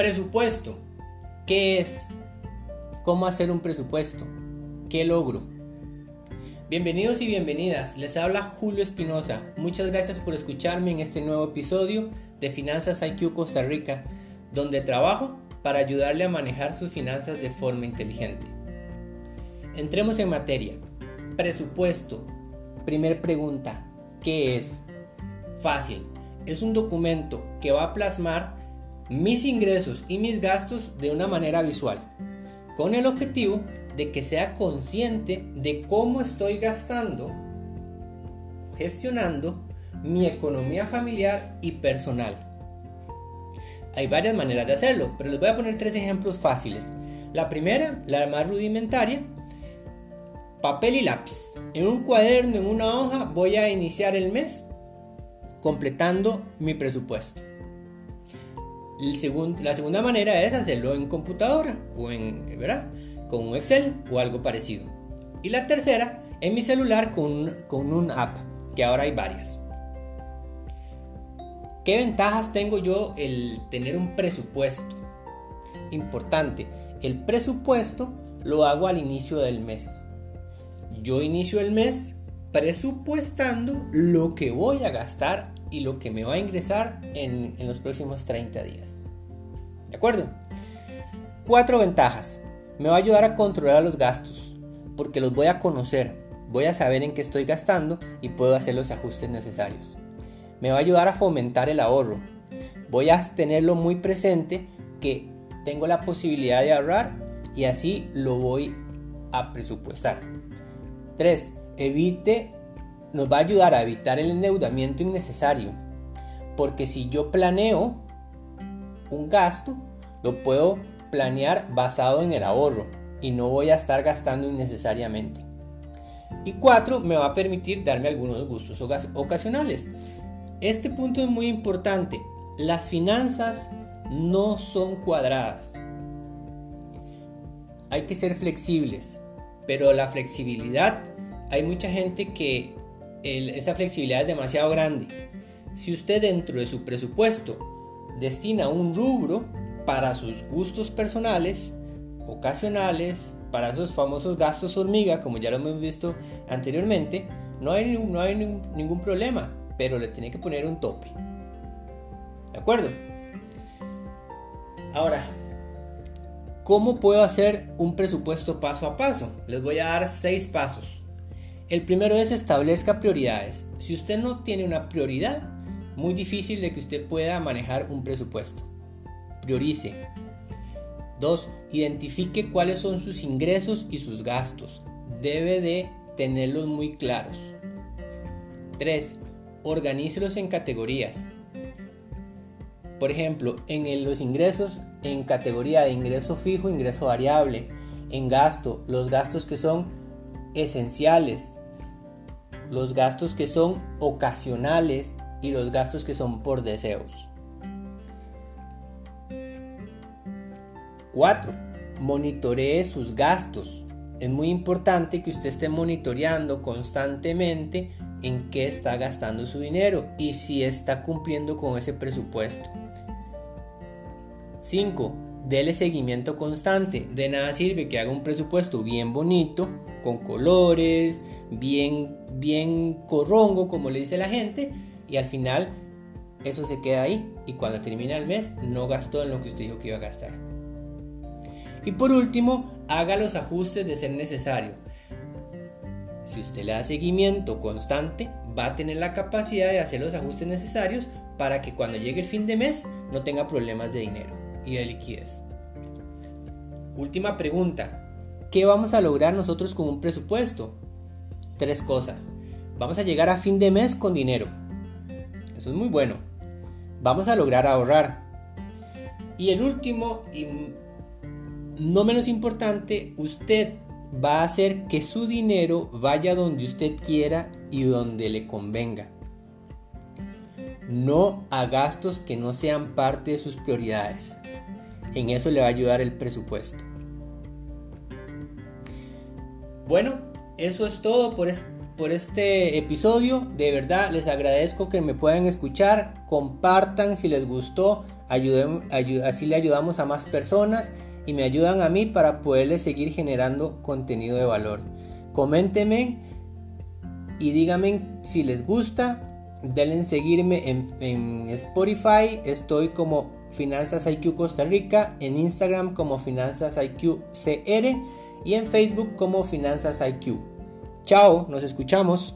Presupuesto. ¿Qué es? ¿Cómo hacer un presupuesto? ¿Qué logro? Bienvenidos y bienvenidas. Les habla Julio Espinosa. Muchas gracias por escucharme en este nuevo episodio de Finanzas IQ Costa Rica, donde trabajo para ayudarle a manejar sus finanzas de forma inteligente. Entremos en materia. Presupuesto. Primer pregunta. ¿Qué es? Fácil. Es un documento que va a plasmar mis ingresos y mis gastos de una manera visual, con el objetivo de que sea consciente de cómo estoy gastando, gestionando mi economía familiar y personal. Hay varias maneras de hacerlo, pero les voy a poner tres ejemplos fáciles. La primera, la más rudimentaria, papel y lápiz. En un cuaderno, en una hoja, voy a iniciar el mes completando mi presupuesto la segunda manera es hacerlo en computadora o en, ¿verdad? Con un Excel o algo parecido. Y la tercera, en mi celular con, con un app, que ahora hay varias. ¿Qué ventajas tengo yo el tener un presupuesto? Importante, el presupuesto lo hago al inicio del mes. Yo inicio el mes presupuestando lo que voy a gastar y lo que me va a ingresar en, los próximos 30 días. ¿De acuerdo? Cuatro ventajas. Me va a ayudar a controlar los gastos, porque los voy a conocer, voy a saber en qué estoy gastando y puedo hacer los ajustes necesarios. Me va a ayudar a fomentar el ahorro. Voy a tenerlo muy presente que tengo la posibilidad de ahorrar y así lo voy a presupuestar. 3. Evite nos va a ayudar a evitar el endeudamiento innecesario. Porque si yo planeo un gasto, lo puedo planear basado en el ahorro y no voy a estar gastando innecesariamente. Y cuatro, me va a permitir darme algunos gustos ocasionales. Este punto es muy importante. Las finanzas no son cuadradas. Hay que ser flexibles, pero la flexibilidad, hay mucha gente que esa flexibilidad es demasiado grande. Si usted dentro de su presupuesto destina un rubro para sus gustos personales, ocasionales, para esos famosos gastos hormiga, como ya lo hemos visto anteriormente, no hay, no hay ningún problema, pero le tiene que poner un tope. ¿De acuerdo? Ahora, ¿cómo puedo hacer un presupuesto paso a paso? Les voy a dar seis pasos. El primero es establezca prioridades. Si usted no tiene una prioridad, muy difícil de que usted pueda manejar un presupuesto. Priorice. 2. Identifique cuáles son sus ingresos y sus gastos. Debe de tenerlos muy claros. 3. Organícelos en categorías. Por ejemplo, en los ingresos, en categoría de ingreso fijo, ingreso variable. En gasto, los gastos que son esenciales, los gastos que son ocasionales y los gastos que son por deseos. 4. Monitoree sus gastos. Es muy importante que usted esté monitoreando constantemente en qué está gastando su dinero y si está cumpliendo con ese presupuesto. 5. Dele seguimiento constante. De nada sirve que haga un presupuesto bien bonito, con colores, bien, bien corrongo, como le dice la gente, y al final eso se queda ahí y cuando termina el mes no gastó en lo que usted dijo que iba a gastar. Y por último, haga los ajustes de ser necesario. Si usted le da seguimiento constante, va a tener la capacidad de hacer los ajustes necesarios para que cuando llegue el fin de mes no tenga problemas de dinero y de liquidez. Última pregunta. ¿Qué vamos a lograr nosotros con un presupuesto? tres cosas. Vamos a llegar a fin de mes con dinero. Eso es muy bueno. Vamos a lograr ahorrar. Y el último y no menos importante, usted va a hacer que su dinero vaya donde usted quiera y donde le convenga. No a gastos que no sean parte de sus prioridades. En eso le va a ayudar el presupuesto. Bueno, eso es todo por, por este episodio. De verdad les agradezco que me puedan escuchar. Compartan si les gustó. así le ayudamos a más personas y me ayudan a mí para poderles seguir generando contenido de valor. Coméntenme y díganme si les gusta. Denle seguirme en, en Spotify. Estoy como Finanzas IQ Costa Rica, en Instagram como Finanzas IQ CR y en Facebook como Finanzas IQ. Chao, nos escuchamos.